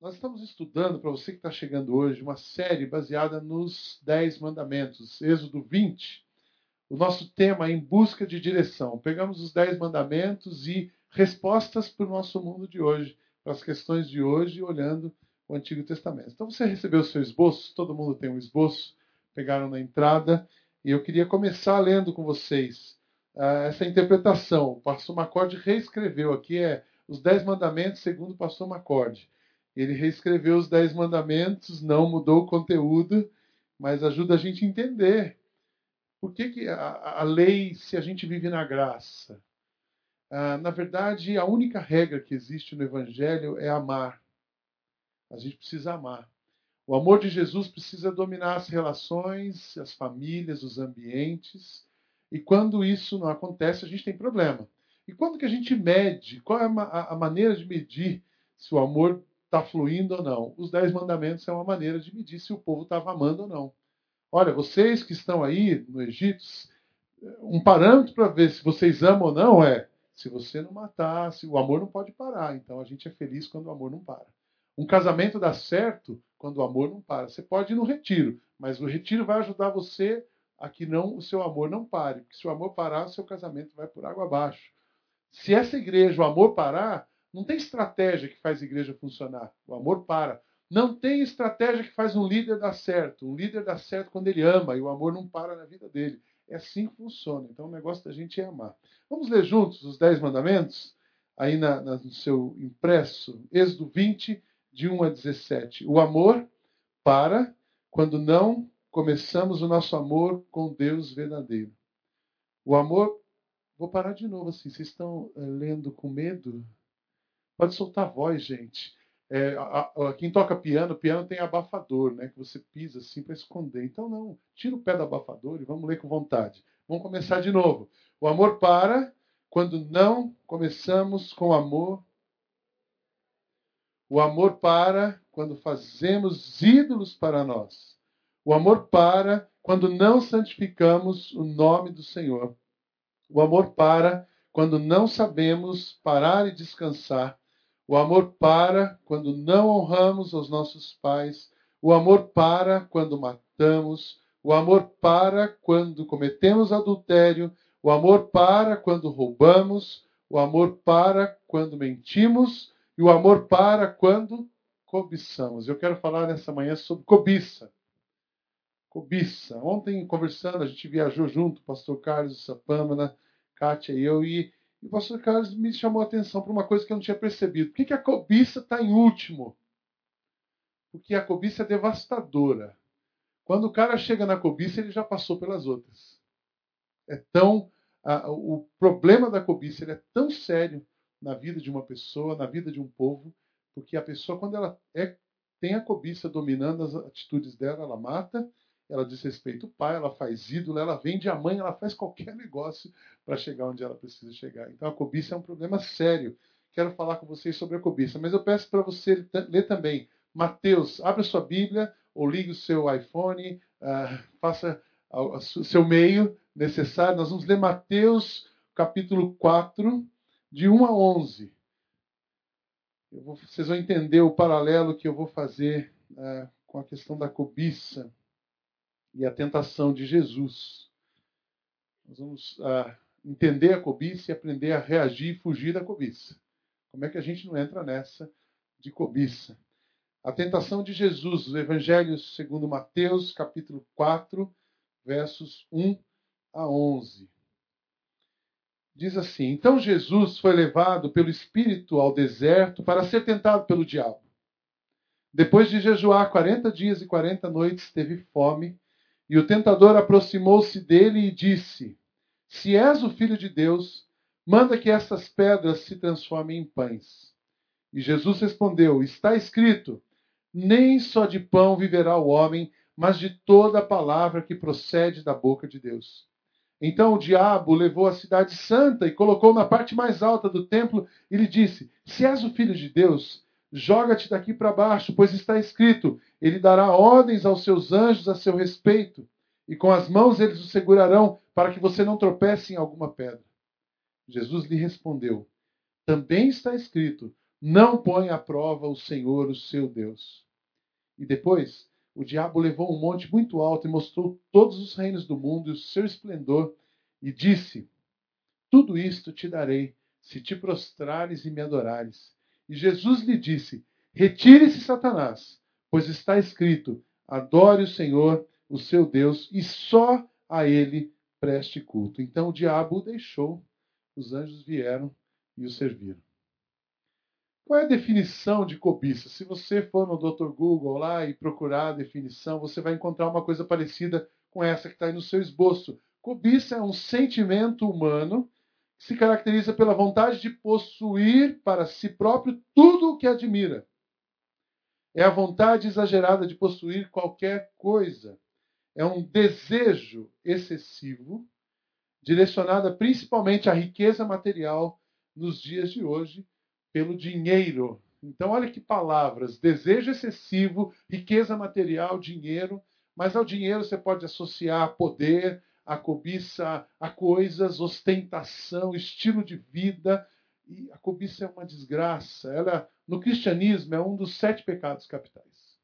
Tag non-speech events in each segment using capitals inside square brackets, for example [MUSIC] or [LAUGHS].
Nós estamos estudando, para você que está chegando hoje, uma série baseada nos Dez Mandamentos, Êxodo 20. O nosso tema é Em Busca de Direção. Pegamos os Dez Mandamentos e respostas para o nosso mundo de hoje, para as questões de hoje, olhando o Antigo Testamento. Então você recebeu o seu esboço, todo mundo tem um esboço, pegaram na entrada, e eu queria começar lendo com vocês uh, essa interpretação. O pastor Macorde reescreveu aqui, é os Dez Mandamentos segundo o pastor Macorde. Ele reescreveu os Dez Mandamentos, não mudou o conteúdo, mas ajuda a gente a entender por que, que a, a lei, se a gente vive na graça. Ah, na verdade, a única regra que existe no Evangelho é amar. A gente precisa amar. O amor de Jesus precisa dominar as relações, as famílias, os ambientes. E quando isso não acontece, a gente tem problema. E quando que a gente mede? Qual é a, maneira de medir se o amor está fluindo ou não. Os dez mandamentos é uma maneira de medir se o povo estava amando ou não. Olha, vocês que estão aí no Egito, um parâmetro para ver se vocês amam ou não é se você não matar, se o amor não pode parar. Então a gente é feliz quando o amor não para. Um casamento dá certo quando o amor não para. Você pode ir no retiro, mas o retiro vai ajudar você a que não o seu amor não pare. Porque se o amor parar, o seu casamento vai por água abaixo. Se essa igreja, o amor parar, não tem estratégia que faz a igreja funcionar. O amor para. Não tem estratégia que faz um líder dar certo. Um líder dá certo quando ele ama e o amor não para na vida dele. É assim que funciona. Então o negócio da gente é amar. Vamos ler juntos os Dez Mandamentos? Aí na, na, no seu impresso, Êxodo 20, de 1 a 17. O amor para quando não começamos o nosso amor com Deus verdadeiro. O amor. Vou parar de novo assim. Vocês estão uh, lendo com medo? Pode soltar a voz, gente. É, a, a, quem toca piano, piano tem abafador, né? Que você pisa assim para esconder. Então não, tira o pé do abafador e vamos ler com vontade. Vamos começar de novo. O amor para quando não começamos com amor. O amor para quando fazemos ídolos para nós. O amor para quando não santificamos o nome do Senhor. O amor para quando não sabemos parar e descansar o amor para quando não honramos os nossos pais. O amor para quando matamos. O amor para quando cometemos adultério. O amor para quando roubamos. O amor para quando mentimos. E o amor para quando cobiçamos. Eu quero falar nessa manhã sobre cobiça. Cobiça. Ontem, conversando, a gente viajou junto, pastor Carlos Sapâmana, Kátia e eu, e e o pastor Carlos me chamou a atenção para uma coisa que eu não tinha percebido. Por que, que a cobiça está em último? Porque a cobiça é devastadora. Quando o cara chega na cobiça, ele já passou pelas outras. É tão. A, o problema da cobiça é tão sério na vida de uma pessoa, na vida de um povo, porque a pessoa, quando ela é, tem a cobiça dominando as atitudes dela, ela mata, ela desrespeita o pai, ela faz ídolo, ela vende a mãe, ela faz qualquer negócio para chegar onde ela precisa chegar. Então a cobiça é um problema sério. Quero falar com vocês sobre a cobiça, mas eu peço para você ler também Mateus, abra sua Bíblia ou ligue o seu iPhone, uh, faça o seu meio necessário. Nós vamos ler Mateus capítulo 4, de 1 a 11. Vou, vocês vão entender o paralelo que eu vou fazer uh, com a questão da cobiça e a tentação de Jesus. Nós vamos uh, entender a cobiça e aprender a reagir e fugir da cobiça. Como é que a gente não entra nessa de cobiça? A tentação de Jesus, o Evangelho segundo Mateus, capítulo 4, versos 1 a 11. Diz assim: Então Jesus foi levado pelo Espírito ao deserto para ser tentado pelo diabo. Depois de jejuar 40 dias e 40 noites, teve fome e o tentador aproximou-se dele e disse: Se és o filho de Deus, manda que estas pedras se transformem em pães. E Jesus respondeu: Está escrito: Nem só de pão viverá o homem, mas de toda a palavra que procede da boca de Deus. Então o diabo levou a cidade santa e colocou na parte mais alta do templo e lhe disse: Se és o filho de Deus, Joga-te daqui para baixo, pois está escrito: Ele dará ordens aos seus anjos a seu respeito, e com as mãos eles o segurarão, para que você não tropece em alguma pedra. Jesus lhe respondeu: Também está escrito: Não põe à prova o Senhor, o seu Deus. E depois, o diabo levou um monte muito alto e mostrou todos os reinos do mundo e o seu esplendor, e disse: Tudo isto te darei, se te prostrares e me adorares. E Jesus lhe disse: Retire-se, Satanás, pois está escrito: Adore o Senhor, o seu Deus, e só a ele preste culto. Então o diabo o deixou, os anjos vieram e o serviram. Qual é a definição de cobiça? Se você for no Dr. Google lá e procurar a definição, você vai encontrar uma coisa parecida com essa que está aí no seu esboço. Cobiça é um sentimento humano que se caracteriza pela vontade de possuir para si próprio tudo o que admira. É a vontade exagerada de possuir qualquer coisa. É um desejo excessivo, direcionado principalmente à riqueza material nos dias de hoje pelo dinheiro. Então, olha que palavras: desejo excessivo, riqueza material, dinheiro. Mas ao dinheiro você pode associar poder, a cobiça a coisas, ostentação, estilo de vida. E a cobiça é uma desgraça. Ela, no cristianismo, é um dos sete pecados capitais.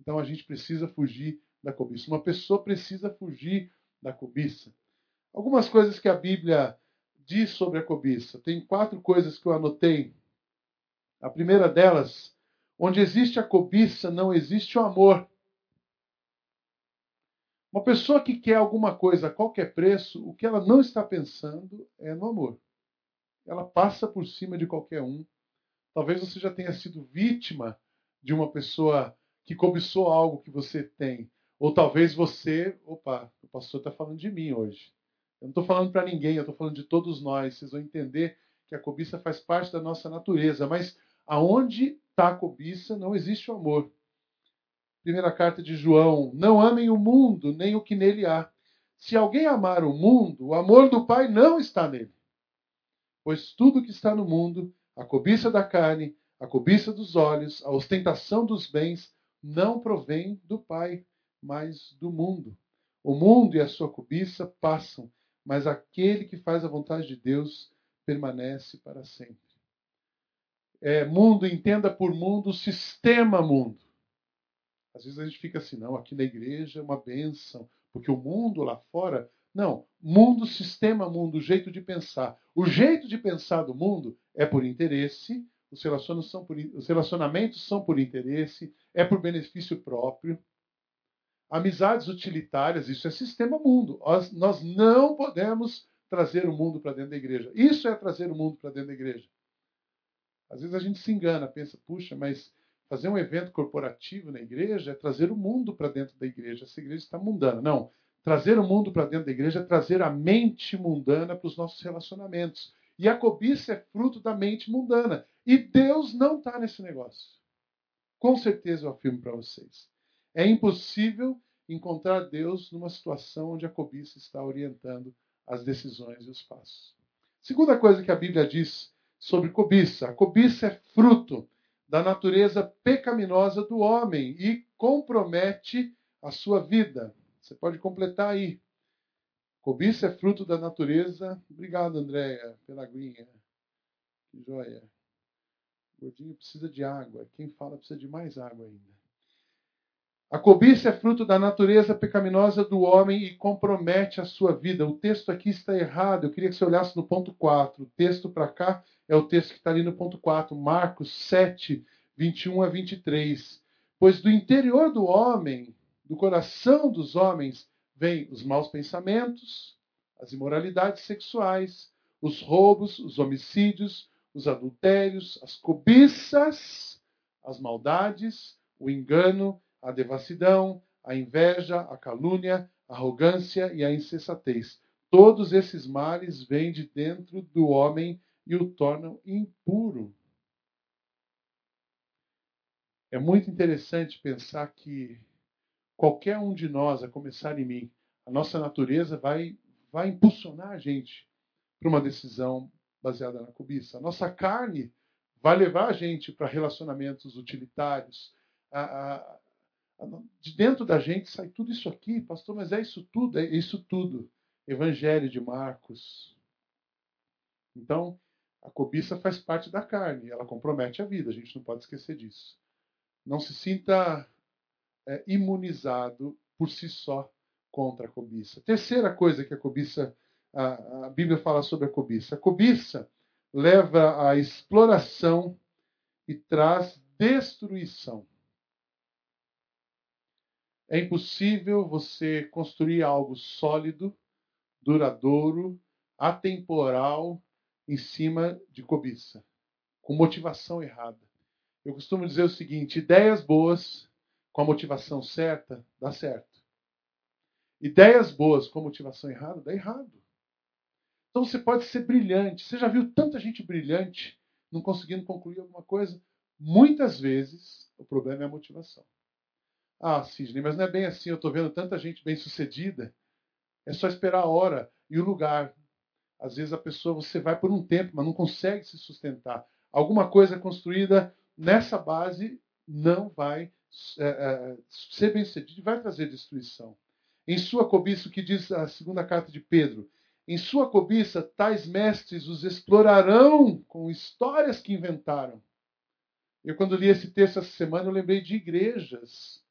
Então a gente precisa fugir da cobiça. Uma pessoa precisa fugir da cobiça. Algumas coisas que a Bíblia diz sobre a cobiça? Tem quatro coisas que eu anotei. A primeira delas, onde existe a cobiça, não existe o amor. Uma pessoa que quer alguma coisa a qualquer preço, o que ela não está pensando é no amor. Ela passa por cima de qualquer um. Talvez você já tenha sido vítima de uma pessoa que cobiçou algo que você tem. Ou talvez você. Opa, o pastor está falando de mim hoje. Eu não estou falando para ninguém, eu estou falando de todos nós. Vocês vão entender que a cobiça faz parte da nossa natureza, mas aonde está a cobiça não existe o amor. Primeira carta de João: Não amem o mundo, nem o que nele há. Se alguém amar o mundo, o amor do Pai não está nele. Pois tudo que está no mundo, a cobiça da carne, a cobiça dos olhos, a ostentação dos bens, não provém do Pai, mas do mundo. O mundo e a sua cobiça passam, mas aquele que faz a vontade de Deus permanece para sempre. É, mundo, entenda por mundo, sistema mundo. Às vezes a gente fica assim, não, aqui na igreja é uma bênção, porque o mundo lá fora. Não, mundo, sistema mundo, jeito de pensar. O jeito de pensar do mundo é por interesse, os relacionamentos são por, os relacionamentos são por interesse, é por benefício próprio. Amizades utilitárias, isso é sistema mundo. Nós, nós não podemos trazer o mundo para dentro da igreja. Isso é trazer o mundo para dentro da igreja. Às vezes a gente se engana, pensa, puxa, mas fazer um evento corporativo na igreja é trazer o mundo para dentro da igreja. Essa igreja está mundana. Não. Trazer o mundo para dentro da igreja é trazer a mente mundana para os nossos relacionamentos. E a cobiça é fruto da mente mundana. E Deus não está nesse negócio. Com certeza eu afirmo para vocês. É impossível encontrar Deus numa situação onde a cobiça está orientando as decisões e os passos. Segunda coisa que a Bíblia diz sobre cobiça: a cobiça é fruto da natureza pecaminosa do homem e compromete a sua vida. Você pode completar aí. Cobiça é fruto da natureza. Obrigado, Andréia, pela aguinha. Que joia. O gordinho precisa de água. Quem fala precisa de mais água ainda. A cobiça é fruto da natureza pecaminosa do homem e compromete a sua vida. O texto aqui está errado. Eu queria que você olhasse no ponto 4. O texto para cá é o texto que está ali no ponto 4. Marcos 7, 21 a 23. Pois do interior do homem, do coração dos homens, vêm os maus pensamentos, as imoralidades sexuais, os roubos, os homicídios, os adultérios, as cobiças, as maldades, o engano a devassidão, a inveja, a calúnia, a arrogância e a insensatez. Todos esses males vêm de dentro do homem e o tornam impuro. É muito interessante pensar que qualquer um de nós, a começar em mim, a nossa natureza vai, vai impulsionar a gente para uma decisão baseada na cobiça. A nossa carne vai levar a gente para relacionamentos utilitários. A, a, de dentro da gente sai tudo isso aqui, pastor, mas é isso tudo, é isso tudo. Evangelho de Marcos. Então, A cobiça faz parte da carne, ela compromete a vida, a gente não pode esquecer disso. Não se sinta é, imunizado por si só contra a cobiça. Terceira coisa que a cobiça, a, a Bíblia fala sobre a cobiça. A cobiça leva à exploração e traz destruição. É impossível você construir algo sólido, duradouro, atemporal em cima de cobiça, com motivação errada. Eu costumo dizer o seguinte: ideias boas com a motivação certa, dá certo. Ideias boas com motivação errada, dá errado. Então você pode ser brilhante. Você já viu tanta gente brilhante não conseguindo concluir alguma coisa? Muitas vezes o problema é a motivação. Ah, Sidney, mas não é bem assim. Eu estou vendo tanta gente bem sucedida. É só esperar a hora e o lugar. Às vezes a pessoa você vai por um tempo, mas não consegue se sustentar. Alguma coisa construída nessa base não vai é, é, ser bem sucedido e vai trazer destruição. Em sua cobiça, o que diz a segunda carta de Pedro, em sua cobiça, tais mestres os explorarão com histórias que inventaram. Eu, quando li esse texto essa semana, eu lembrei de igrejas,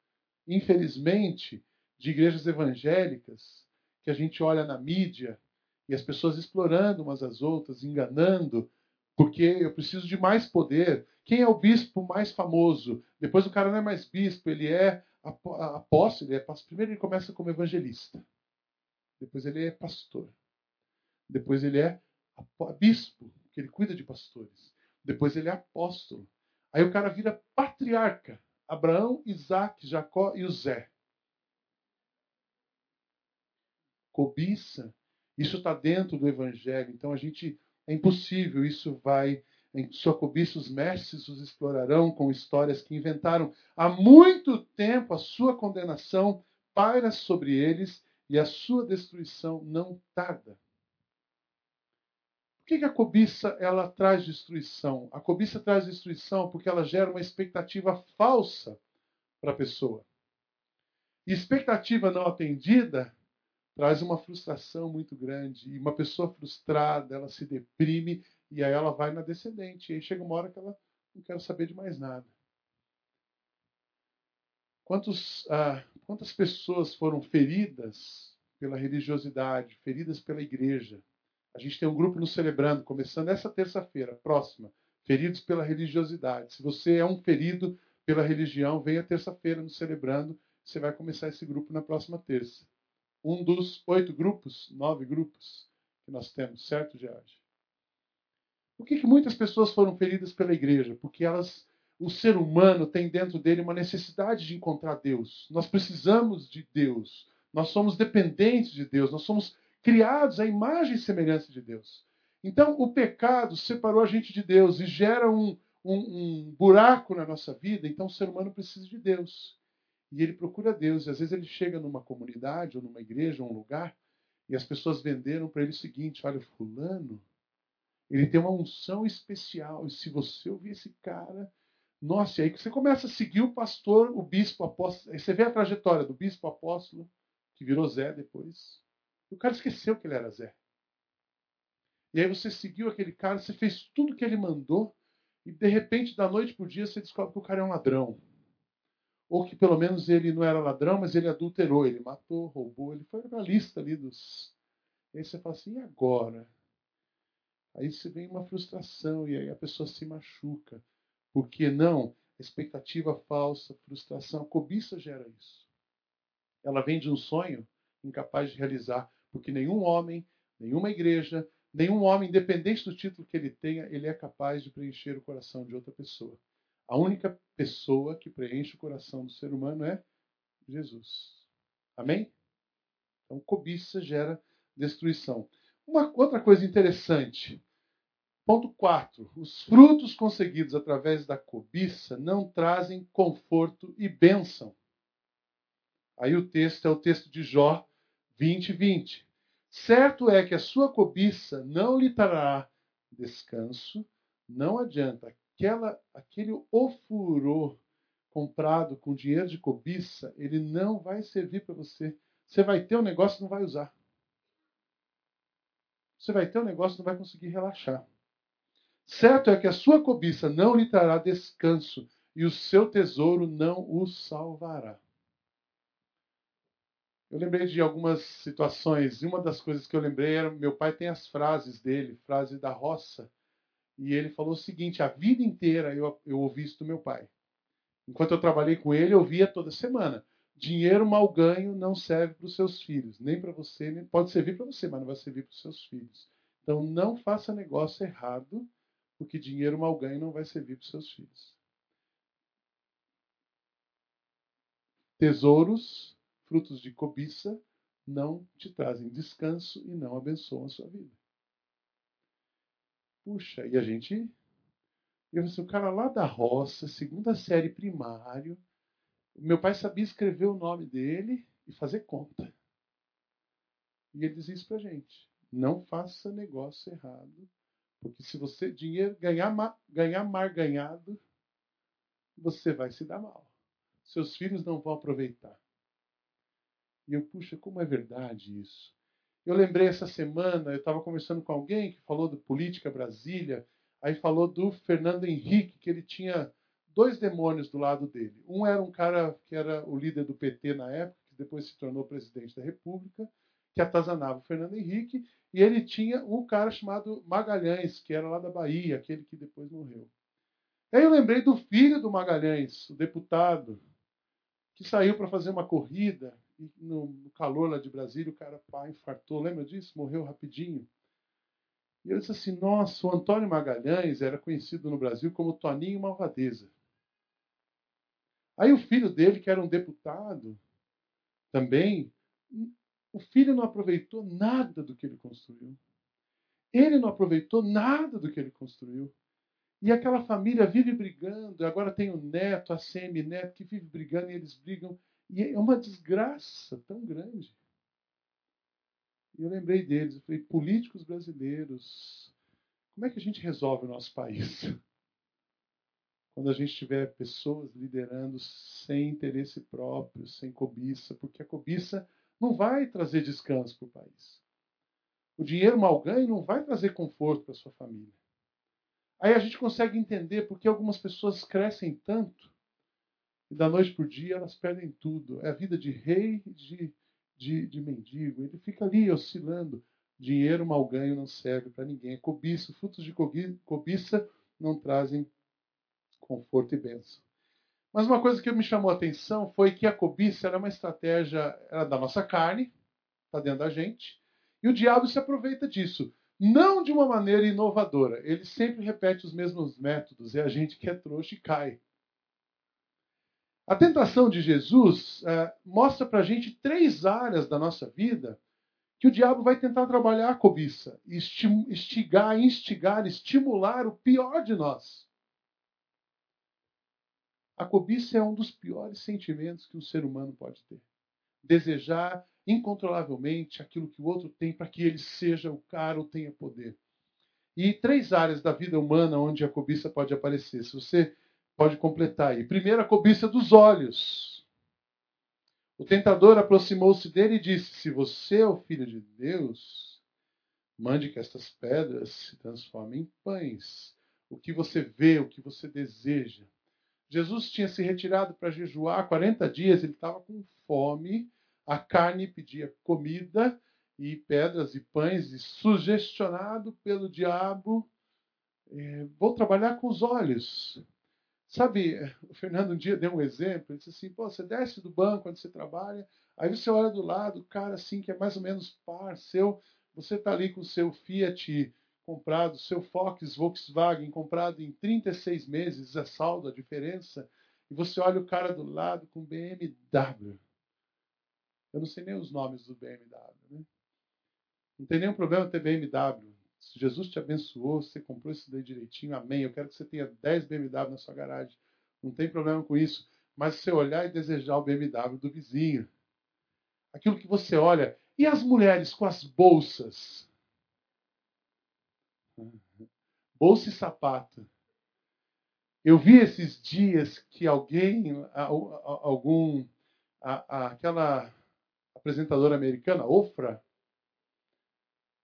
infelizmente, de igrejas evangélicas, que a gente olha na mídia e as pessoas explorando umas às outras, enganando, porque eu preciso de mais poder. Quem é o bispo mais famoso? Depois o cara não é mais bispo, ele é apóstolo, ele é pastor. Primeiro ele começa como evangelista. Depois ele é pastor. Depois ele é bispo, que ele cuida de pastores. Depois ele é apóstolo. Aí o cara vira patriarca. Abraão, Isaac, Jacó e o Zé. Cobiça. Isso está dentro do evangelho. Então a gente é impossível. Isso vai em sua cobiça os mestres os explorarão com histórias que inventaram. Há muito tempo a sua condenação paira sobre eles e a sua destruição não tarda. Por que, a cobiça ela traz destruição? A cobiça traz destruição porque ela gera uma expectativa falsa para a pessoa. E expectativa não atendida traz uma frustração muito grande. E uma pessoa frustrada, ela se deprime e aí ela vai na descendente. E aí chega uma hora que ela não quer saber de mais nada. Quantos, ah, quantas pessoas foram feridas pela religiosidade, feridas pela igreja? A gente tem um grupo nos celebrando, começando essa terça-feira, próxima. Feridos pela religiosidade. Se você é um ferido pela religião, venha terça-feira nos celebrando. Você vai começar esse grupo na próxima terça. Um dos oito grupos, nove grupos que nós temos, certo, George? Por que, que muitas pessoas foram feridas pela igreja? Porque elas, o ser humano tem dentro dele uma necessidade de encontrar Deus. Nós precisamos de Deus. Nós somos dependentes de Deus. Nós somos criados à imagem e semelhança de Deus. Então, o pecado separou a gente de Deus e gera um, um, um buraco na nossa vida. Então, o ser humano precisa de Deus. E ele procura Deus. E às vezes ele chega numa comunidade, ou numa igreja, ou um lugar, e as pessoas venderam para ele o seguinte: olha, Fulano ele tem uma unção especial. E se você ouvir esse cara, nossa, e aí você começa a seguir o pastor, o bispo, apóstolo. Aí você vê a trajetória do bispo apóstolo, que virou Zé depois. E o cara esqueceu que ele era Zé. E aí você seguiu aquele cara, você fez tudo que ele mandou, e de repente, da noite para o dia, você descobre que o cara é um ladrão. Ou que pelo menos ele não era ladrão, mas ele adulterou, ele matou, roubou, ele foi para a lista ali dos. E aí você fala assim, e agora? Aí você vem uma frustração e aí a pessoa se machuca. Por que não? Expectativa falsa, frustração, cobiça gera isso. Ela vem de um sonho incapaz de realizar, porque nenhum homem, nenhuma igreja, nenhum homem, independente do título que ele tenha, ele é capaz de preencher o coração de outra pessoa. A única pessoa que preenche o coração do ser humano é Jesus. Amém? Então, cobiça gera destruição. Uma outra coisa interessante. Ponto 4. Os frutos conseguidos através da cobiça não trazem conforto e bênção. Aí o texto é o texto de Jó 20, 20. Certo é que a sua cobiça não lhe trará descanso, não adianta. Aquela, aquele ofurô comprado com dinheiro de cobiça, ele não vai servir para você. Você vai ter um negócio e não vai usar. Você vai ter um negócio e não vai conseguir relaxar. Certo é que a sua cobiça não lhe trará descanso e o seu tesouro não o salvará. Eu lembrei de algumas situações, e uma das coisas que eu lembrei era: meu pai tem as frases dele, frase da roça, e ele falou o seguinte: a vida inteira eu, eu ouvi isso do meu pai. Enquanto eu trabalhei com ele, eu via toda semana. Dinheiro mal ganho não serve para os seus filhos, nem para você, nem, pode servir para você, mas não vai servir para os seus filhos. Então não faça negócio errado, porque dinheiro mal ganho não vai servir para os seus filhos. Tesouros frutos de cobiça não te trazem descanso e não abençoam a sua vida. Puxa, e a gente. Eu assim, o cara lá da roça, segunda série primário, meu pai sabia escrever o nome dele e fazer conta. E ele diz isso pra gente. Não faça negócio errado, porque se você dinheiro ganhar, ganhar mar ganhado, você vai se dar mal. Seus filhos não vão aproveitar. E eu, puxa, como é verdade isso? Eu lembrei essa semana, eu estava conversando com alguém que falou do Política Brasília, aí falou do Fernando Henrique, que ele tinha dois demônios do lado dele. Um era um cara que era o líder do PT na época, que depois se tornou presidente da República, que atazanava o Fernando Henrique, e ele tinha um cara chamado Magalhães, que era lá da Bahia, aquele que depois morreu. Aí eu lembrei do filho do Magalhães, o deputado, que saiu para fazer uma corrida no calor lá de Brasília, o cara pá, infartou, lembra disso? Morreu rapidinho. E eu disse assim: nossa, o Antônio Magalhães era conhecido no Brasil como Toninho Malvadeza. Aí o filho dele, que era um deputado, também, o filho não aproveitou nada do que ele construiu. Ele não aproveitou nada do que ele construiu. E aquela família vive brigando. Agora tem o neto, a semi-neto, que vive brigando e eles brigam e é uma desgraça tão grande. E eu lembrei deles, eu falei, políticos brasileiros, como é que a gente resolve o nosso país? [LAUGHS] Quando a gente tiver pessoas liderando sem interesse próprio, sem cobiça, porque a cobiça não vai trazer descanso para o país. O dinheiro mal ganho não vai trazer conforto para sua família. Aí a gente consegue entender porque algumas pessoas crescem tanto e da noite para o dia elas perdem tudo. É a vida de rei de, de, de mendigo. Ele fica ali oscilando. Dinheiro mal ganho não serve para ninguém. É cobiça, frutos de cobiça não trazem conforto e bênção. Mas uma coisa que me chamou a atenção foi que a cobiça era uma estratégia era da nossa carne, está dentro da gente, e o diabo se aproveita disso. Não de uma maneira inovadora. Ele sempre repete os mesmos métodos, e a gente que é trouxa e cai. A tentação de Jesus é, mostra para a gente três áreas da nossa vida que o diabo vai tentar trabalhar a cobiça, instigar, instigar, estimular o pior de nós. A cobiça é um dos piores sentimentos que um ser humano pode ter. Desejar incontrolavelmente aquilo que o outro tem para que ele seja o cara ou tenha poder. E três áreas da vida humana onde a cobiça pode aparecer. Se você Pode completar aí. Primeiro, a cobiça dos olhos. O tentador aproximou-se dele e disse: Se você é o filho de Deus, mande que estas pedras se transformem em pães. O que você vê, o que você deseja. Jesus tinha se retirado para jejuar 40 dias, ele estava com fome, a carne pedia comida e pedras e pães, e sugestionado pelo diabo, eh, vou trabalhar com os olhos. Sabe, o Fernando um dia deu um exemplo, ele disse assim, pô, você desce do banco onde você trabalha, aí você olha do lado, o cara assim que é mais ou menos par seu, você está ali com o seu Fiat comprado, seu Fox Volkswagen comprado em 36 meses, é saldo a diferença, e você olha o cara do lado com BMW. Eu não sei nem os nomes do BMW, né? Não tem nenhum problema ter BMW. Se Jesus te abençoou, você comprou isso daí direitinho, amém. Eu quero que você tenha 10 BMW na sua garagem. Não tem problema com isso. Mas você olhar e desejar o BMW do vizinho. Aquilo que você olha. E as mulheres com as bolsas? Bolsa e sapato. Eu vi esses dias que alguém, algum, aquela apresentadora americana, Ofra,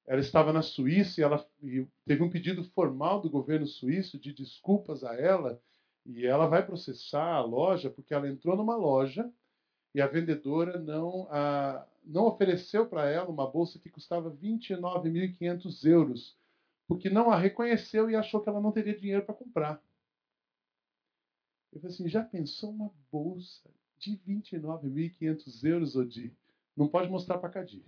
ela estava na Suíça e ela e teve um pedido formal do governo suíço de desculpas a ela e ela vai processar a loja porque ela entrou numa loja e a vendedora não, a, não ofereceu para ela uma bolsa que custava 29.500 euros, porque não a reconheceu e achou que ela não teria dinheiro para comprar. Eu falei assim, já pensou uma bolsa de 29.500 euros, Odi? Não pode mostrar para Cadi.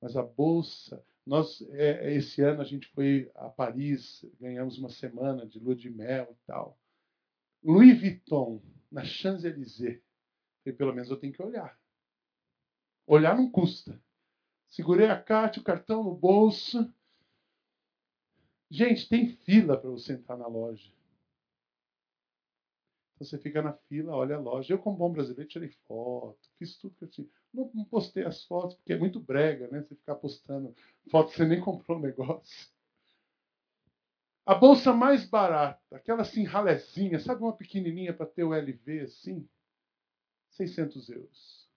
Mas a bolsa, nós é, esse ano a gente foi a Paris, ganhamos uma semana de lua de mel e tal. Louis Vuitton, na Champs-Élysées. Pelo menos eu tenho que olhar. Olhar não custa. Segurei a carta, o cartão no bolso. Gente, tem fila para você entrar na loja. Então você fica na fila, olha a loja. Eu, como bom brasileiro, tirei foto, fiz tudo que eu tinha. Não, não postei as fotos, porque é muito brega, né? Você ficar postando foto, você nem comprou o negócio. A bolsa mais barata, aquela assim ralezinha, sabe uma pequenininha para ter o LV assim? 600 euros.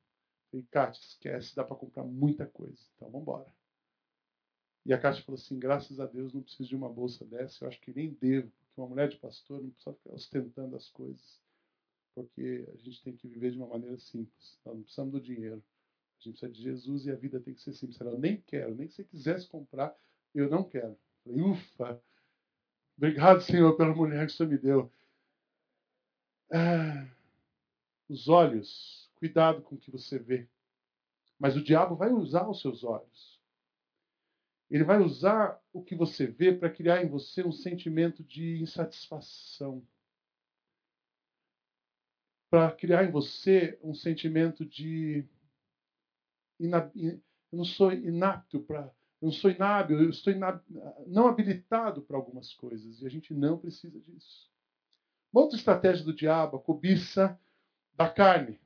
E Kátia, esquece, dá para comprar muita coisa. Então vamos embora. E a Kátia falou assim: graças a Deus não preciso de uma bolsa dessa, eu acho que nem devo, porque uma mulher de pastor não precisa ficar ostentando as coisas. Porque a gente tem que viver de uma maneira simples. Nós não precisamos do dinheiro. A gente precisa de Jesus e a vida tem que ser simples. Eu nem quero, nem que você quisesse comprar, eu não quero. Eu falei, ufa! Obrigado, Senhor, pela mulher que o Senhor me deu. Ah, os olhos, cuidado com o que você vê. Mas o diabo vai usar os seus olhos. Ele vai usar o que você vê para criar em você um sentimento de insatisfação. Para criar em você um sentimento de. Eu não sou inapto para eu não sou inábil, eu estou inab... não habilitado para algumas coisas. E a gente não precisa disso. Uma outra estratégia do diabo, a cobiça da carne.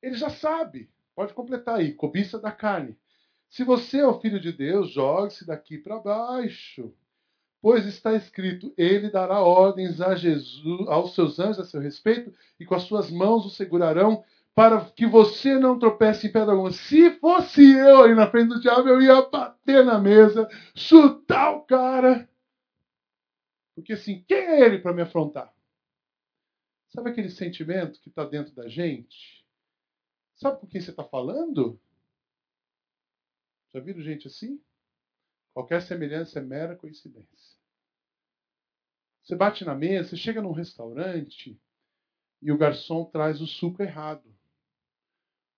Ele já sabe. Pode completar aí. Cobiça da carne. Se você é o filho de Deus, jogue-se daqui para baixo. Pois está escrito: Ele dará ordens a Jesus, aos seus anjos a seu respeito, e com as suas mãos o segurarão para que você não tropece em pedra alguma. Se fosse eu aí na frente do diabo, eu ia bater na mesa, chutar o cara. Porque assim, quem é ele para me afrontar? Sabe aquele sentimento que está dentro da gente? Sabe com quem você está falando? Já viram gente assim? Qualquer semelhança é mera coincidência. Você bate na mesa, você chega num restaurante e o garçom traz o suco errado.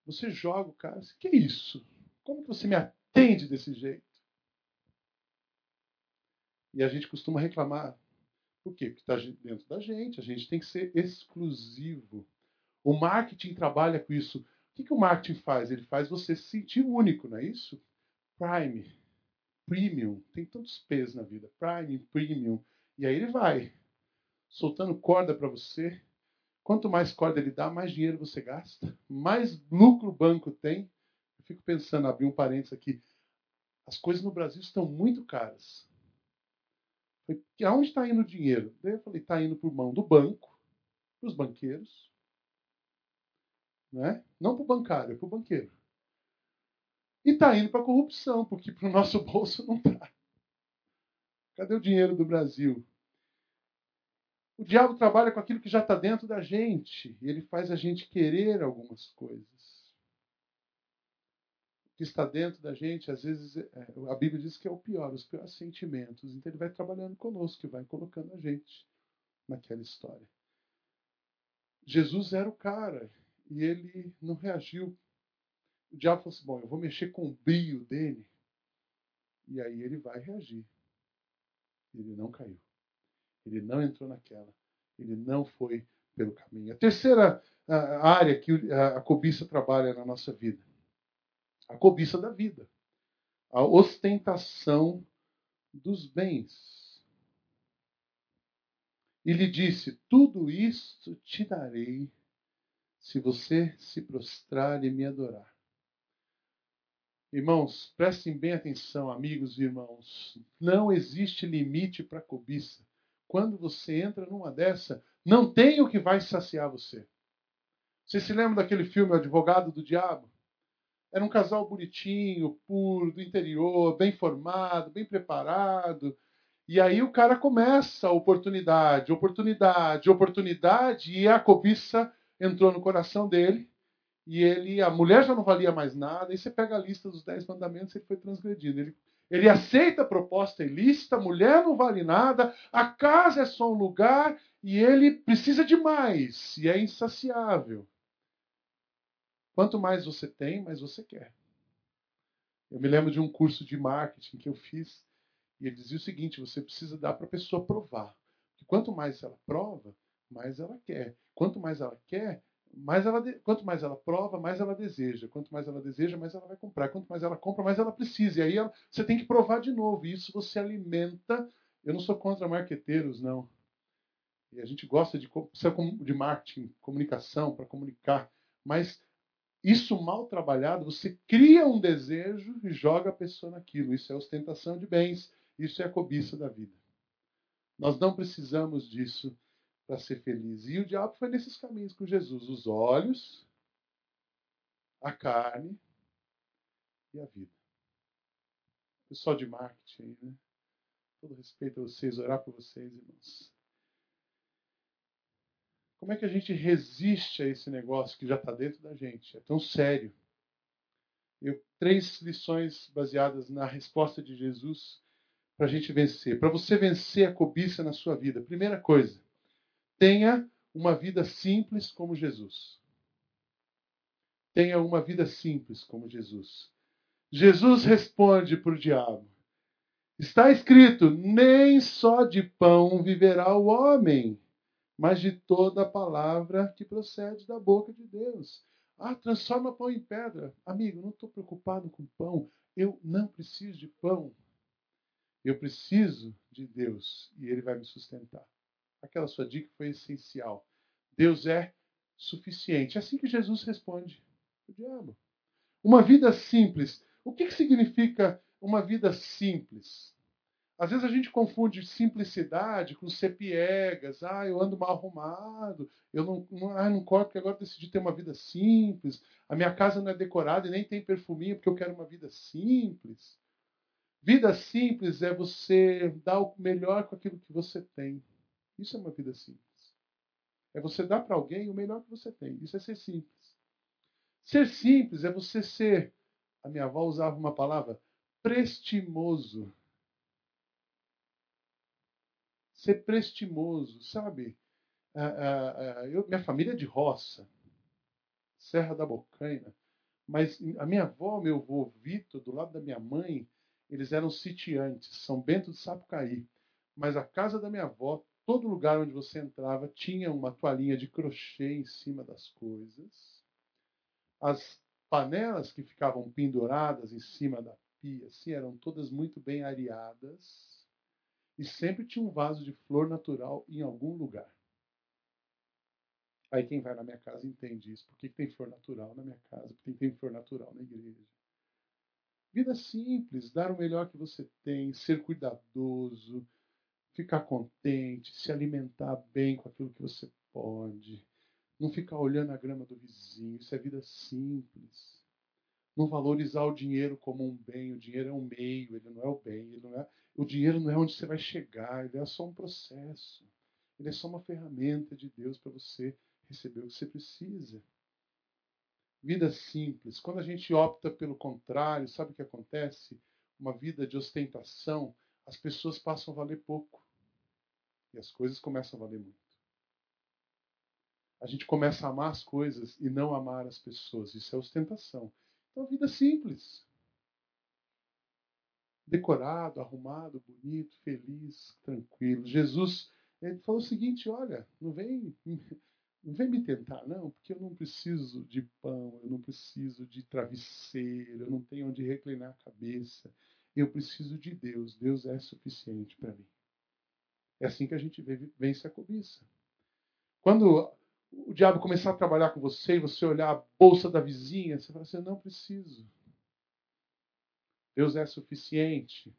Você joga o cara, que é isso? Como que você me atende desse jeito? E a gente costuma reclamar. Por quê? Porque está dentro da gente, a gente tem que ser exclusivo. O marketing trabalha com isso. O que, que o marketing faz? Ele faz você se sentir único, não é isso? Prime, premium, tem tantos P's na vida. Prime, premium. E aí ele vai soltando corda para você Quanto mais corda ele dá, mais dinheiro você gasta, mais lucro o banco tem. Eu fico pensando, abrir um parênteses aqui. As coisas no Brasil estão muito caras. Aonde está indo o dinheiro? Daí eu falei, está indo por mão do banco, para os banqueiros. Né? Não para o bancário, é para o banqueiro. E está indo para a corrupção, porque para o nosso [LAUGHS] bolso não está. Cadê o dinheiro do Brasil? O diabo trabalha com aquilo que já está dentro da gente. Ele faz a gente querer algumas coisas. O que está dentro da gente, às vezes, é, a Bíblia diz que é o pior, os piores sentimentos. Então ele vai trabalhando conosco vai colocando a gente naquela história. Jesus era o cara e ele não reagiu. O diabo falou assim: bom, eu vou mexer com o brilho dele. E aí ele vai reagir. Ele não caiu. Ele não entrou naquela. Ele não foi pelo caminho. A terceira área que a cobiça trabalha na nossa vida. A cobiça da vida. A ostentação dos bens. E lhe disse: Tudo isto te darei se você se prostrar e me adorar. Irmãos, prestem bem atenção, amigos e irmãos. Não existe limite para a cobiça quando você entra numa dessa, não tem o que vai saciar você. Você se lembra daquele filme O Advogado do Diabo? era um casal bonitinho, puro, do interior, bem formado, bem preparado. E aí o cara começa a oportunidade, oportunidade, oportunidade, e a cobiça entrou no coração dele. E ele, a mulher já não valia mais nada. E você pega a lista dos dez mandamentos, ele foi transgredindo. Ele, ele aceita a proposta ilícita, a mulher não vale nada, a casa é só um lugar e ele precisa de mais e é insaciável. Quanto mais você tem, mais você quer. Eu me lembro de um curso de marketing que eu fiz e ele dizia o seguinte: você precisa dar para a pessoa provar. Porque quanto mais ela prova, mais ela quer. Quanto mais ela quer, mais ela quanto mais ela prova, mais ela deseja. Quanto mais ela deseja, mais ela vai comprar. Quanto mais ela compra, mais ela precisa. E aí ela... você tem que provar de novo. E isso você alimenta. Eu não sou contra marqueteiros, não. E a gente gosta de, de marketing, comunicação, para comunicar. Mas isso mal trabalhado, você cria um desejo e joga a pessoa naquilo. Isso é ostentação de bens, isso é a cobiça da vida. Nós não precisamos disso para ser feliz. E o diabo foi nesses caminhos com Jesus: os olhos, a carne e a vida. Pessoal de marketing, né? Todo respeito a vocês, orar por vocês, irmãos. Como é que a gente resiste a esse negócio que já está dentro da gente? É tão sério. Eu três lições baseadas na resposta de Jesus para a gente vencer. Para você vencer a cobiça na sua vida, primeira coisa, tenha uma vida simples como Jesus. Tenha uma vida simples como Jesus. Jesus responde para o diabo: Está escrito: nem só de pão viverá o homem mas de toda a palavra que procede da boca de Deus. Ah, transforma pão em pedra. Amigo, não estou preocupado com pão. Eu não preciso de pão. Eu preciso de Deus e Ele vai me sustentar. Aquela sua dica foi essencial. Deus é suficiente. É assim que Jesus responde o diabo. Uma vida simples. O que, que significa uma vida simples? Às vezes a gente confunde simplicidade com ser piegas. Ah, eu ando mal arrumado. Eu não, não, ah, não corto porque agora decidi ter uma vida simples. A minha casa não é decorada e nem tem perfuminho porque eu quero uma vida simples. Vida simples é você dar o melhor com aquilo que você tem. Isso é uma vida simples. É você dar para alguém o melhor que você tem. Isso é ser simples. Ser simples é você ser, a minha avó usava uma palavra, prestimoso ser prestimoso, sabe? Ah, ah, ah, eu, minha família é de roça, Serra da Bocaina, mas a minha avó, meu avô Vitor, do lado da minha mãe, eles eram sitiantes, São Bento do Sapucaí. Mas a casa da minha avó, todo lugar onde você entrava, tinha uma toalhinha de crochê em cima das coisas. As panelas que ficavam penduradas em cima da pia, assim, eram todas muito bem areadas e sempre tinha um vaso de flor natural em algum lugar. Aí quem vai na minha casa entende isso. Por que tem flor natural na minha casa? Por que tem flor natural na igreja? Vida simples, dar o melhor que você tem, ser cuidadoso, ficar contente, se alimentar bem com aquilo que você pode, não ficar olhando a grama do vizinho. Isso é vida simples. Não valorizar o dinheiro como um bem. O dinheiro é um meio, ele não é o bem, ele não é o dinheiro não é onde você vai chegar, ele é só um processo. Ele é só uma ferramenta de Deus para você receber o que você precisa. Vida simples. Quando a gente opta pelo contrário, sabe o que acontece? Uma vida de ostentação, as pessoas passam a valer pouco. E as coisas começam a valer muito. A gente começa a amar as coisas e não amar as pessoas. Isso é ostentação. Então, vida simples decorado, arrumado, bonito, feliz, tranquilo. Jesus ele falou o seguinte: olha, não vem, não vem me tentar, não, porque eu não preciso de pão, eu não preciso de travesseiro, eu não tenho onde reclinar a cabeça. Eu preciso de Deus. Deus é suficiente para mim. É assim que a gente vence a cobiça. Quando o diabo começar a trabalhar com você e você olhar a bolsa da vizinha, você fala assim: eu não preciso. Deus é suficiente.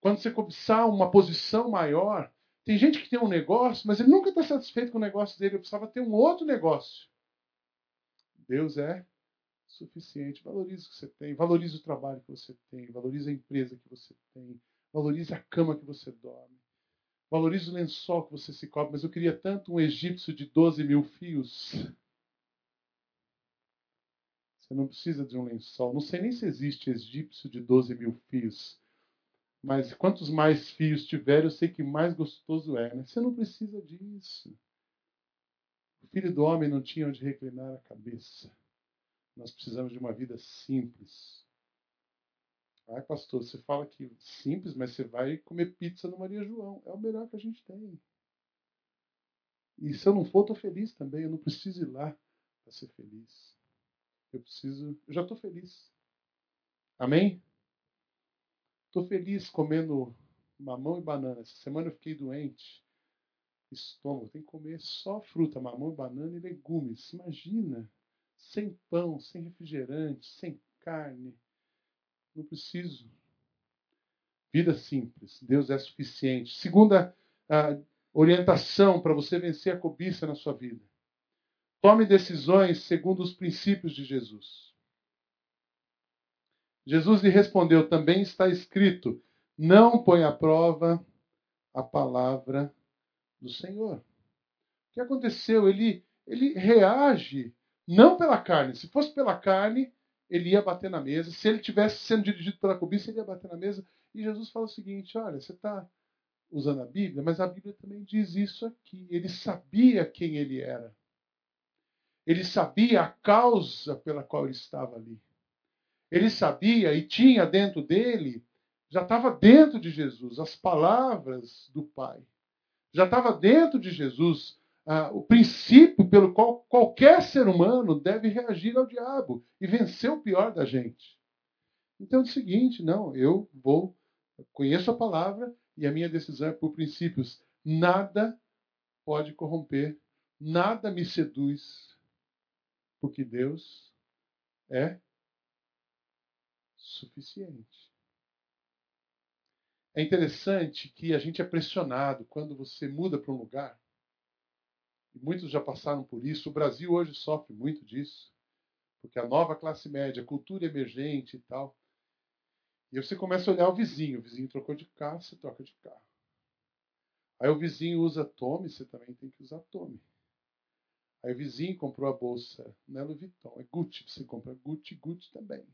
Quando você cobiçar uma posição maior, tem gente que tem um negócio, mas ele nunca está satisfeito com o negócio dele, ele precisava ter um outro negócio. Deus é suficiente. Valorize o que você tem, valorize o trabalho que você tem, valorize a empresa que você tem, valorize a cama que você dorme, valorize o lençol que você se cobre. Mas eu queria tanto um egípcio de 12 mil fios. Você não precisa de um lençol. Não sei nem se existe egípcio de 12 mil fios. Mas quantos mais fios tiver, eu sei que mais gostoso é. Né? Você não precisa disso. O filho do homem não tinha onde reclinar a cabeça. Nós precisamos de uma vida simples. Ai, pastor, você fala que simples, mas você vai comer pizza no Maria João. É o melhor que a gente tem. E se eu não for, estou feliz também. Eu não preciso ir lá para ser feliz. Eu preciso. Eu já estou feliz. Amém? Estou feliz comendo mamão e banana. Essa semana eu fiquei doente. Estômago. Tem que comer só fruta, mamão, banana e legumes. Imagina sem pão, sem refrigerante, sem carne. Não preciso. Vida simples. Deus é suficiente. Segunda orientação para você vencer a cobiça na sua vida. Tome decisões segundo os princípios de Jesus. Jesus lhe respondeu: também está escrito: não põe à prova a palavra do Senhor. O que aconteceu? Ele, ele reage não pela carne. Se fosse pela carne, ele ia bater na mesa. Se ele tivesse sendo dirigido pela cobiça, ele ia bater na mesa. E Jesus fala o seguinte: olha, você está usando a Bíblia, mas a Bíblia também diz isso aqui. Ele sabia quem ele era. Ele sabia a causa pela qual ele estava ali. Ele sabia e tinha dentro dele, já estava dentro de Jesus, as palavras do Pai. Já estava dentro de Jesus ah, o princípio pelo qual qualquer ser humano deve reagir ao diabo e vencer o pior da gente. Então é o seguinte, não, eu vou, conheço a palavra e a minha decisão é por princípios. Nada pode corromper, nada me seduz, porque Deus é suficiente. É interessante que a gente é pressionado quando você muda para um lugar e muitos já passaram por isso. O Brasil hoje sofre muito disso, porque a nova classe média, cultura emergente e tal. E você começa a olhar o vizinho. O vizinho trocou de carro, você troca de carro. Aí o vizinho usa Tome, você também tem que usar Tome. Aí o vizinho comprou a bolsa Nelo Vuitton, é Gucci, você compra Gucci, Gucci também.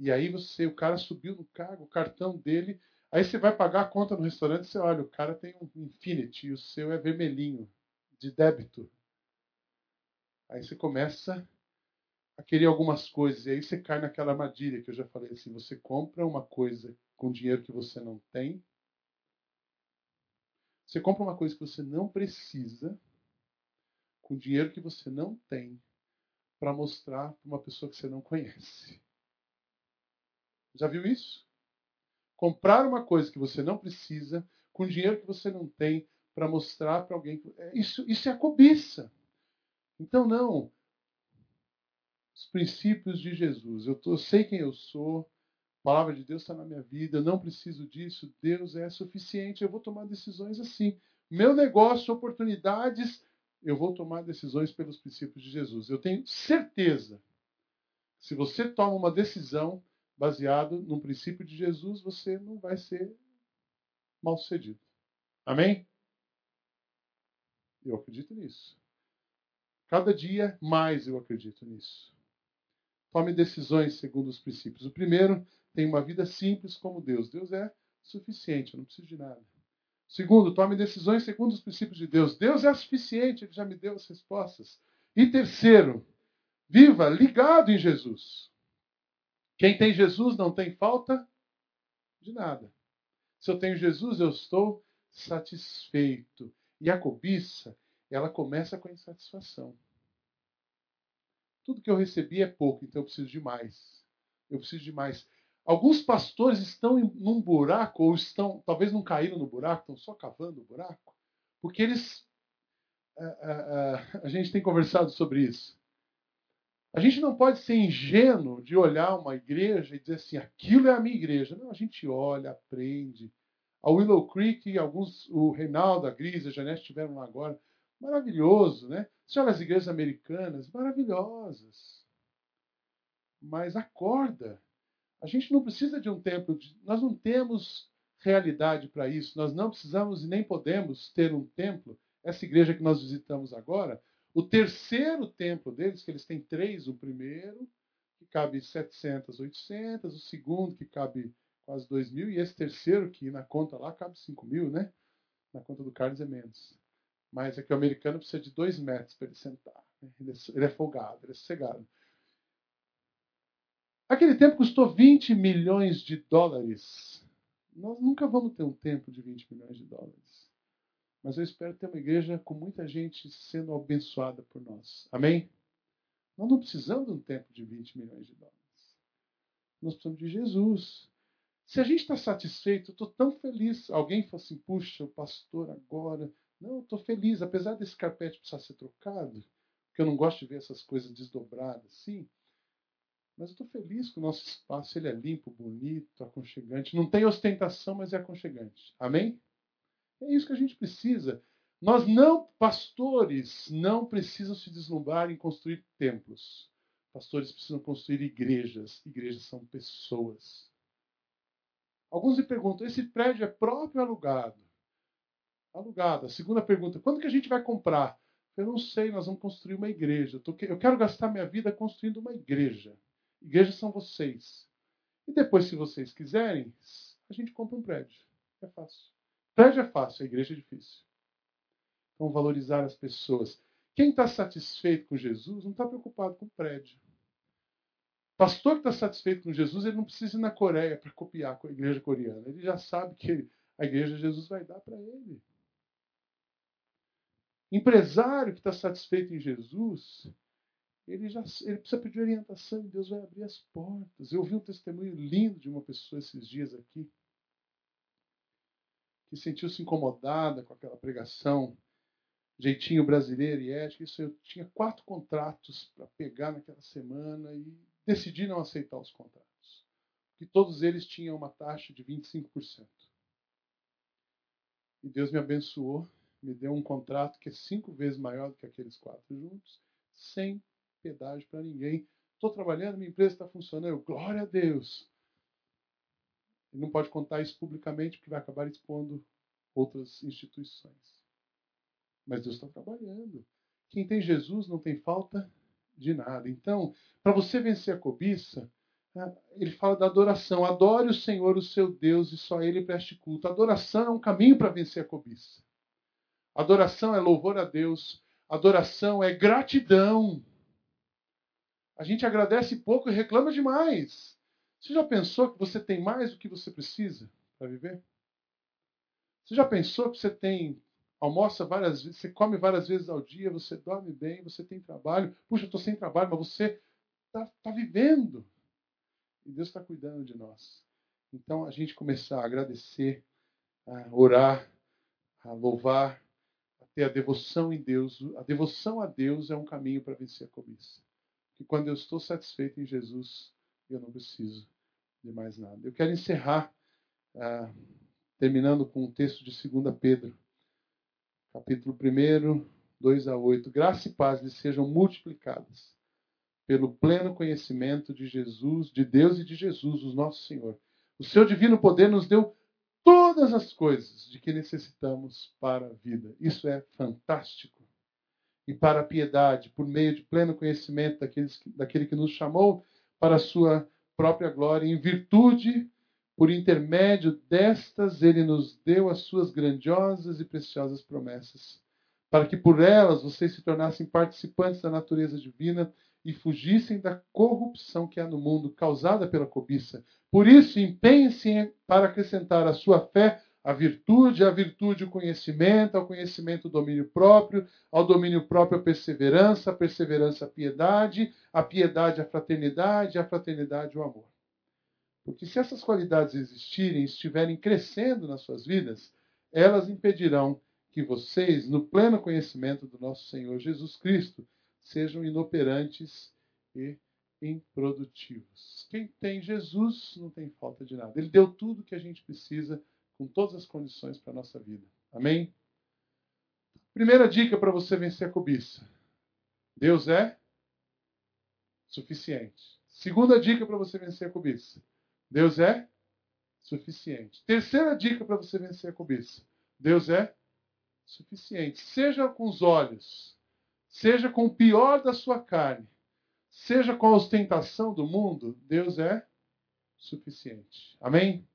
E aí você, o cara subiu no cargo, o cartão dele, aí você vai pagar a conta no restaurante, você olha, o cara tem um Infinity o seu é vermelhinho de débito. Aí você começa a querer algumas coisas, e aí você cai naquela armadilha que eu já falei assim: você compra uma coisa com dinheiro que você não tem, você compra uma coisa que você não precisa, com dinheiro que você não tem, para mostrar para uma pessoa que você não conhece. Já viu isso? Comprar uma coisa que você não precisa, com dinheiro que você não tem, para mostrar para alguém. É, isso, isso é a cobiça. Então, não. Os princípios de Jesus. Eu, tô, eu sei quem eu sou. A palavra de Deus está na minha vida. Eu não preciso disso. Deus é suficiente. Eu vou tomar decisões assim. Meu negócio, oportunidades, eu vou tomar decisões pelos princípios de Jesus. Eu tenho certeza. Se você toma uma decisão baseado no princípio de Jesus, você não vai ser mal sucedido. Amém? Eu acredito nisso. Cada dia mais eu acredito nisso. Tome decisões segundo os princípios. O primeiro, tem uma vida simples como Deus. Deus é suficiente, eu não preciso de nada. Segundo, tome decisões segundo os princípios de Deus. Deus é suficiente, Ele já me deu as respostas. E terceiro, viva ligado em Jesus. Quem tem Jesus não tem falta de nada. Se eu tenho Jesus, eu estou satisfeito. E a cobiça, ela começa com a insatisfação. Tudo que eu recebi é pouco, então eu preciso de mais. Eu preciso de mais. Alguns pastores estão em, num buraco, ou estão, talvez não caíram no buraco, estão só cavando o buraco, porque eles. A, a, a, a gente tem conversado sobre isso. A gente não pode ser ingênuo de olhar uma igreja e dizer assim, aquilo é a minha igreja. Não, a gente olha, aprende, a Willow Creek, alguns, o Reinaldo, a Gris, a Janete estiveram lá agora. Maravilhoso, né? Você as igrejas americanas, maravilhosas. Mas acorda. A gente não precisa de um templo. De... Nós não temos realidade para isso. Nós não precisamos e nem podemos ter um templo. Essa igreja que nós visitamos agora, o terceiro templo deles, que eles têm três, o primeiro, que cabe 700, 800, o segundo, que cabe quase 2 mil, e esse terceiro, que na conta lá cabe 5 mil, né? Na conta do Carlos é menos. Mas é que o americano precisa de dois metros para ele sentar. Né? Ele, é, ele é folgado, ele é sossegado. Aquele tempo custou 20 milhões de dólares. Nós nunca vamos ter um templo de 20 milhões de dólares. Mas eu espero ter uma igreja com muita gente sendo abençoada por nós. Amém? Nós não precisamos de um templo de 20 milhões de dólares. Nós precisamos de Jesus. Se a gente está satisfeito, estou tão feliz. Alguém fala assim, puxa, o pastor agora. Não, estou feliz. Apesar desse carpete precisar ser trocado, porque eu não gosto de ver essas coisas desdobradas assim. Mas eu estou feliz que o nosso espaço ele é limpo, bonito, aconchegante. Não tem ostentação, mas é aconchegante. Amém? É isso que a gente precisa. Nós não, pastores, não precisam se deslumbrar em construir templos. Pastores precisam construir igrejas. Igrejas são pessoas. Alguns me perguntam: esse prédio é próprio ou alugado? Alugado. A segunda pergunta: quando que a gente vai comprar? Eu não sei, nós vamos construir uma igreja. Eu quero gastar minha vida construindo uma igreja. Igrejas são vocês. E depois, se vocês quiserem, a gente compra um prédio. É fácil. Prédio é fácil, a igreja é difícil. Então, valorizar as pessoas. Quem está satisfeito com Jesus não está preocupado com o prédio. Pastor que está satisfeito com Jesus, ele não precisa ir na Coreia para copiar a igreja coreana. Ele já sabe que a igreja de Jesus vai dar para ele. Empresário que está satisfeito em Jesus, ele já ele precisa pedir orientação e Deus vai abrir as portas. Eu ouvi um testemunho lindo de uma pessoa esses dias aqui, que sentiu-se incomodada com aquela pregação, jeitinho brasileiro e ético. Isso eu tinha quatro contratos para pegar naquela semana e decidi não aceitar os contratos. Que todos eles tinham uma taxa de 25%. E Deus me abençoou, me deu um contrato que é cinco vezes maior do que aqueles quatro juntos, sem pedágio para ninguém. Estou trabalhando, minha empresa está funcionando. Glória a Deus. Não pode contar isso publicamente porque vai acabar expondo outras instituições. Mas Deus está trabalhando. Quem tem Jesus não tem falta de nada. Então, para você vencer a cobiça, né, ele fala da adoração. Adore o Senhor, o seu Deus, e só ele preste culto. Adoração é um caminho para vencer a cobiça. Adoração é louvor a Deus. Adoração é gratidão. A gente agradece pouco e reclama demais. Você já pensou que você tem mais do que você precisa para viver? Você já pensou que você tem almoça várias vezes, você come várias vezes ao dia, você dorme bem, você tem trabalho. Puxa, eu estou sem trabalho, mas você está tá vivendo. E Deus está cuidando de nós. Então, a gente começar a agradecer, a orar, a louvar, a ter a devoção em Deus. A devoção a Deus é um caminho para vencer a cobiça. Que quando eu estou satisfeito em Jesus, eu não preciso de mais nada. Eu quero encerrar, ah, terminando com o texto de 2 Pedro capítulo 1, 2 a 8. Graça e paz lhes sejam multiplicadas pelo pleno conhecimento de Jesus, de Deus e de Jesus, o nosso Senhor. O seu divino poder nos deu todas as coisas de que necessitamos para a vida. Isso é fantástico. E para a piedade, por meio de pleno conhecimento daqueles, daquele que nos chamou para a sua própria glória, em virtude por intermédio destas, ele nos deu as suas grandiosas e preciosas promessas, para que por elas vocês se tornassem participantes da natureza divina e fugissem da corrupção que há no mundo causada pela cobiça. Por isso, empenhem-se para acrescentar à sua fé a virtude, a virtude o conhecimento, ao conhecimento o domínio próprio, ao domínio próprio a perseverança, a perseverança a piedade, a piedade a fraternidade, a fraternidade o amor. Porque se essas qualidades existirem, estiverem crescendo nas suas vidas, elas impedirão que vocês, no pleno conhecimento do nosso Senhor Jesus Cristo, sejam inoperantes e improdutivos. Quem tem Jesus não tem falta de nada. Ele deu tudo que a gente precisa, com todas as condições para a nossa vida. Amém? Primeira dica para você vencer a cobiça: Deus é suficiente. Segunda dica para você vencer a cobiça: Deus é suficiente. Terceira dica para você vencer a cobiça: Deus é suficiente. Seja com os olhos, seja com o pior da sua carne, seja com a ostentação do mundo, Deus é suficiente. Amém?